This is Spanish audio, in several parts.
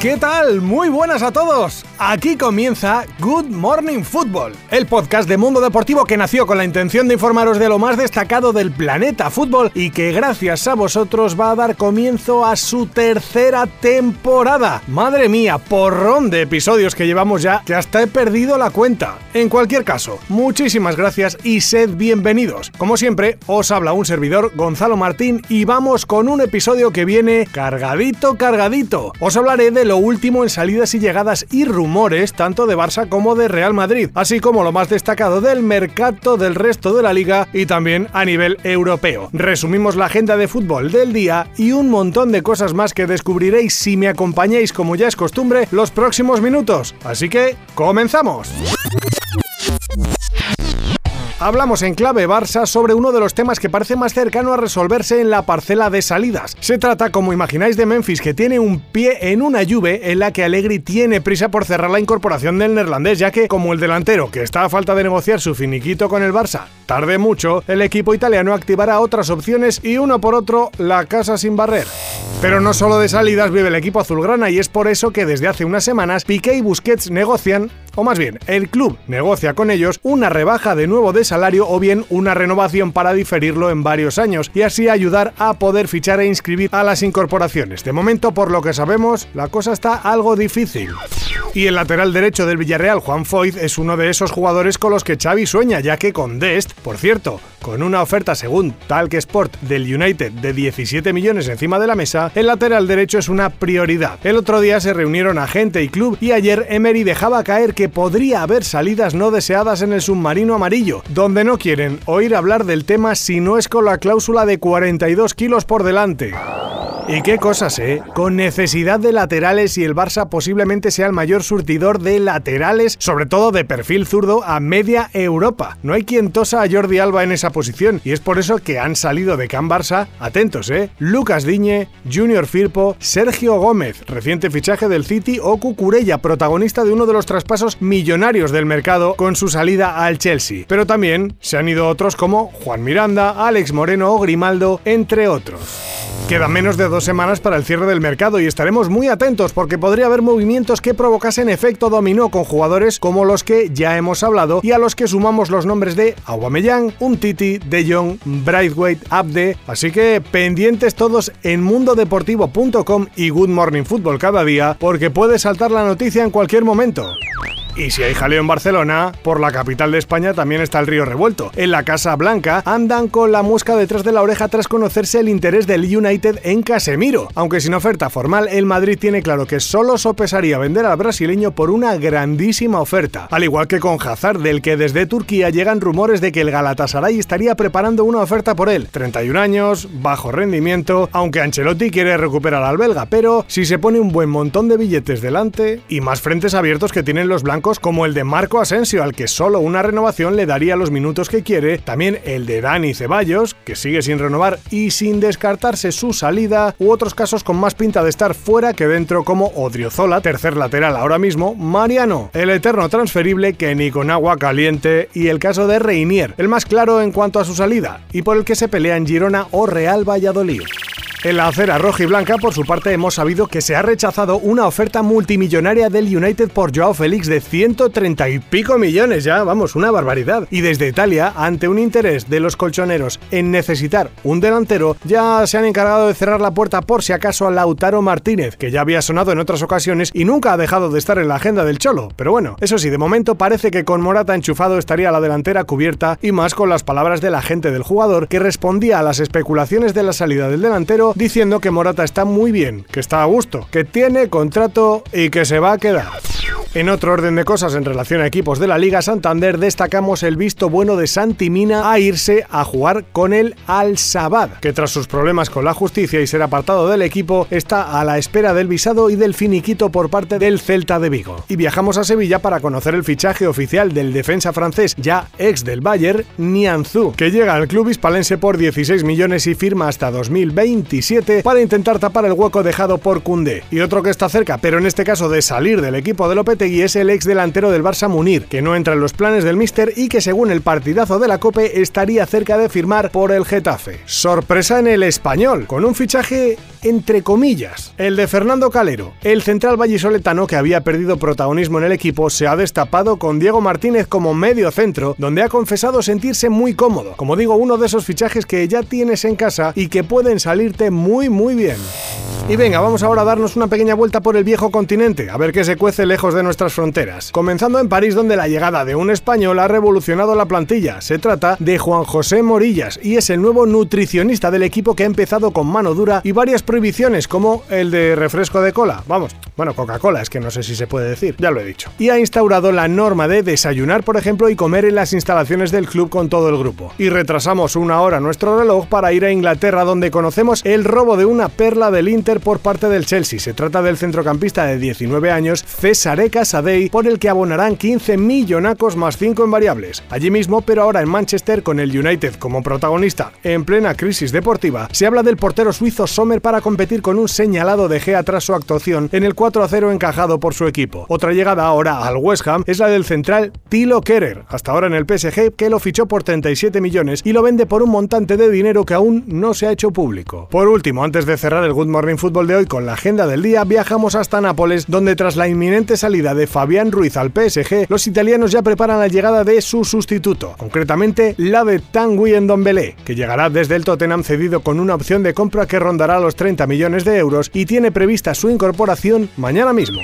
¿Qué tal? Muy buenas a todos. Aquí comienza Good Morning Football, el podcast de Mundo Deportivo que nació con la intención de informaros de lo más destacado del planeta fútbol y que gracias a vosotros va a dar comienzo a su tercera temporada. Madre mía, porrón de episodios que llevamos ya que hasta he perdido la cuenta. En cualquier caso, muchísimas gracias y sed bienvenidos. Como siempre, os habla un servidor, Gonzalo Martín, y vamos con un episodio que viene cargadito, cargadito. Os hablaré de lo último en salidas y llegadas y rumores tanto de Barça como de Real Madrid, así como lo más destacado del mercado del resto de la liga y también a nivel europeo. Resumimos la agenda de fútbol del día y un montón de cosas más que descubriréis si me acompañáis como ya es costumbre los próximos minutos. Así que, comenzamos. Hablamos en clave Barça sobre uno de los temas que parece más cercano a resolverse en la parcela de salidas. Se trata, como imagináis, de Memphis, que tiene un pie en una lluvia en la que Allegri tiene prisa por cerrar la incorporación del neerlandés, ya que, como el delantero que está a falta de negociar su finiquito con el Barça, tarde mucho, el equipo italiano activará otras opciones y uno por otro la casa sin barrer. Pero no solo de salidas vive el equipo azulgrana y es por eso que desde hace unas semanas Piqué y Busquets negocian, o más bien, el club negocia con ellos una rebaja de nuevo de salario o bien una renovación para diferirlo en varios años y así ayudar a poder fichar e inscribir a las incorporaciones. De momento, por lo que sabemos, la cosa está algo difícil. Y el lateral derecho del Villarreal, Juan Foyt, es uno de esos jugadores con los que Xavi sueña, ya que con Dest, por cierto, con una oferta según Talk Sport del United de 17 millones encima de la mesa, el lateral derecho es una prioridad. El otro día se reunieron agente y club y ayer Emery dejaba caer que podría haber salidas no deseadas en el submarino amarillo, donde no quieren oír hablar del tema si no es con la cláusula de 42 kilos por delante. Y qué cosas, ¿eh? Con necesidad de laterales y el Barça posiblemente sea el mayor surtidor de laterales, sobre todo de perfil zurdo, a media Europa. No hay quien tosa a Jordi Alba en esa posición y es por eso que han salido de Can Barça, atentos, ¿eh? Lucas Diñe, Junior Firpo, Sergio Gómez, reciente fichaje del City, o Cucurella, protagonista de uno de los traspasos millonarios del mercado con su salida al Chelsea. Pero también se han ido otros como Juan Miranda, Alex Moreno o Grimaldo, entre otros. Quedan menos de dos semanas para el cierre del mercado y estaremos muy atentos porque podría haber movimientos que provocasen efecto dominó con jugadores como los que ya hemos hablado y a los que sumamos los nombres de Aubameyang, Umtiti, De Jong, Braithwaite, Abde, así que pendientes todos en mundodeportivo.com y Good Morning Football cada día porque puede saltar la noticia en cualquier momento. Y si hay jaleo en Barcelona, por la capital de España también está el río revuelto. En la Casa Blanca andan con la mosca detrás de la oreja tras conocerse el interés del United en Casemiro. Aunque sin oferta formal, el Madrid tiene claro que solo sopesaría vender al brasileño por una grandísima oferta. Al igual que con Hazard, del que desde Turquía llegan rumores de que el Galatasaray estaría preparando una oferta por él. 31 años, bajo rendimiento, aunque Ancelotti quiere recuperar al belga, pero si se pone un buen montón de billetes delante y más frentes abiertos que tienen los blancos como el de Marco Asensio, al que solo una renovación le daría los minutos que quiere, también el de Dani Ceballos, que sigue sin renovar y sin descartarse su salida, u otros casos con más pinta de estar fuera que dentro como Odriozola, tercer lateral ahora mismo, Mariano, el eterno transferible que ni con agua caliente, y el caso de Reinier, el más claro en cuanto a su salida, y por el que se pelea en Girona o Real Valladolid. En la acera roja y blanca, por su parte, hemos sabido que se ha rechazado una oferta multimillonaria del United por Joao Félix de 130 y pico millones, ya, vamos, una barbaridad. Y desde Italia, ante un interés de los colchoneros en necesitar un delantero, ya se han encargado de cerrar la puerta por si acaso a Lautaro Martínez, que ya había sonado en otras ocasiones y nunca ha dejado de estar en la agenda del Cholo. Pero bueno, eso sí, de momento parece que con Morata enchufado estaría la delantera cubierta y más con las palabras del agente del jugador que respondía a las especulaciones de la salida del delantero diciendo que Morata está muy bien, que está a gusto, que tiene contrato y que se va a quedar. En otro orden de cosas en relación a equipos de la Liga Santander, destacamos el visto bueno de Santi Mina a irse a jugar con el Al Sabad, que tras sus problemas con la justicia y ser apartado del equipo, está a la espera del visado y del finiquito por parte del Celta de Vigo. Y viajamos a Sevilla para conocer el fichaje oficial del defensa francés, ya ex del Bayern, Nianzou, que llega al club hispalense por 16 millones y firma hasta 2020 27 para intentar tapar el hueco dejado por Cundé. Y otro que está cerca, pero en este caso de salir del equipo de Lopetegui, es el ex delantero del Barça Munir, que no entra en los planes del míster y que según el partidazo de la Cope estaría cerca de firmar por el Getafe. Sorpresa en el español, con un fichaje entre comillas. El de Fernando Calero, el central vallisoletano que había perdido protagonismo en el equipo, se ha destapado con Diego Martínez como medio centro, donde ha confesado sentirse muy cómodo. Como digo, uno de esos fichajes que ya tienes en casa y que pueden salirte muy muy bien. Y venga, vamos ahora a darnos una pequeña vuelta por el viejo continente, a ver qué se cuece lejos de nuestras fronteras. Comenzando en París, donde la llegada de un español ha revolucionado la plantilla. Se trata de Juan José Morillas y es el nuevo nutricionista del equipo que ha empezado con mano dura y varias prohibiciones, como el de refresco de cola. Vamos, bueno, Coca-Cola, es que no sé si se puede decir, ya lo he dicho. Y ha instaurado la norma de desayunar, por ejemplo, y comer en las instalaciones del club con todo el grupo. Y retrasamos una hora nuestro reloj para ir a Inglaterra, donde conocemos el robo de una perla del Inter por parte del Chelsea. Se trata del centrocampista de 19 años, Cesare Casadei, por el que abonarán 15 millonacos más 5 en variables. Allí mismo, pero ahora en Manchester, con el United como protagonista en plena crisis deportiva, se habla del portero suizo Sommer para competir con un señalado de Gea tras su actuación en el 4-0 encajado por su equipo. Otra llegada ahora al West Ham es la del central Tilo Kerer, hasta ahora en el PSG, que lo fichó por 37 millones y lo vende por un montante de dinero que aún no se ha hecho público. Por último, antes de cerrar el Good Morning Football, de hoy con la agenda del día, viajamos hasta Nápoles, donde tras la inminente salida de Fabián Ruiz al PSG, los italianos ya preparan la llegada de su sustituto, concretamente la de Tanguy Ndombele, que llegará desde el Tottenham cedido con una opción de compra que rondará los 30 millones de euros y tiene prevista su incorporación mañana mismo.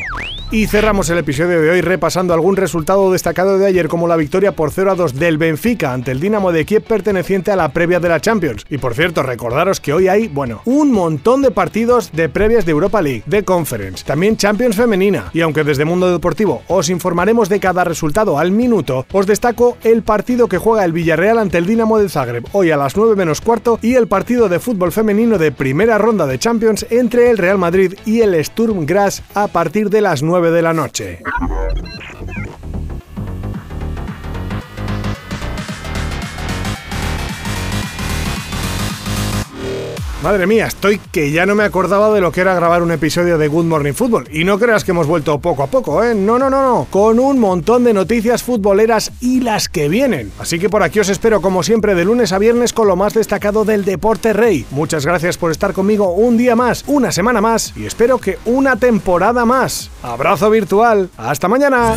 Y cerramos el episodio de hoy repasando algún resultado destacado de ayer como la victoria por 0 a 2 del Benfica ante el Dinamo de Kiev perteneciente a la previa de la Champions. Y por cierto, recordaros que hoy hay, bueno, un montón de partidos de previas de Europa League, de Conference, también Champions femenina. Y aunque desde Mundo Deportivo os informaremos de cada resultado al minuto, os destaco el partido que juega el Villarreal ante el Dinamo de Zagreb hoy a las 9 menos cuarto y el partido de fútbol femenino de primera ronda de Champions entre el Real Madrid y el Sturm Graz a partir de las 9 de la noche. Madre mía, estoy que ya no me acordaba de lo que era grabar un episodio de Good Morning Football. Y no creas que hemos vuelto poco a poco, ¿eh? No, no, no, no. Con un montón de noticias futboleras y las que vienen. Así que por aquí os espero como siempre de lunes a viernes con lo más destacado del deporte rey. Muchas gracias por estar conmigo un día más, una semana más y espero que una temporada más. Abrazo virtual. Hasta mañana.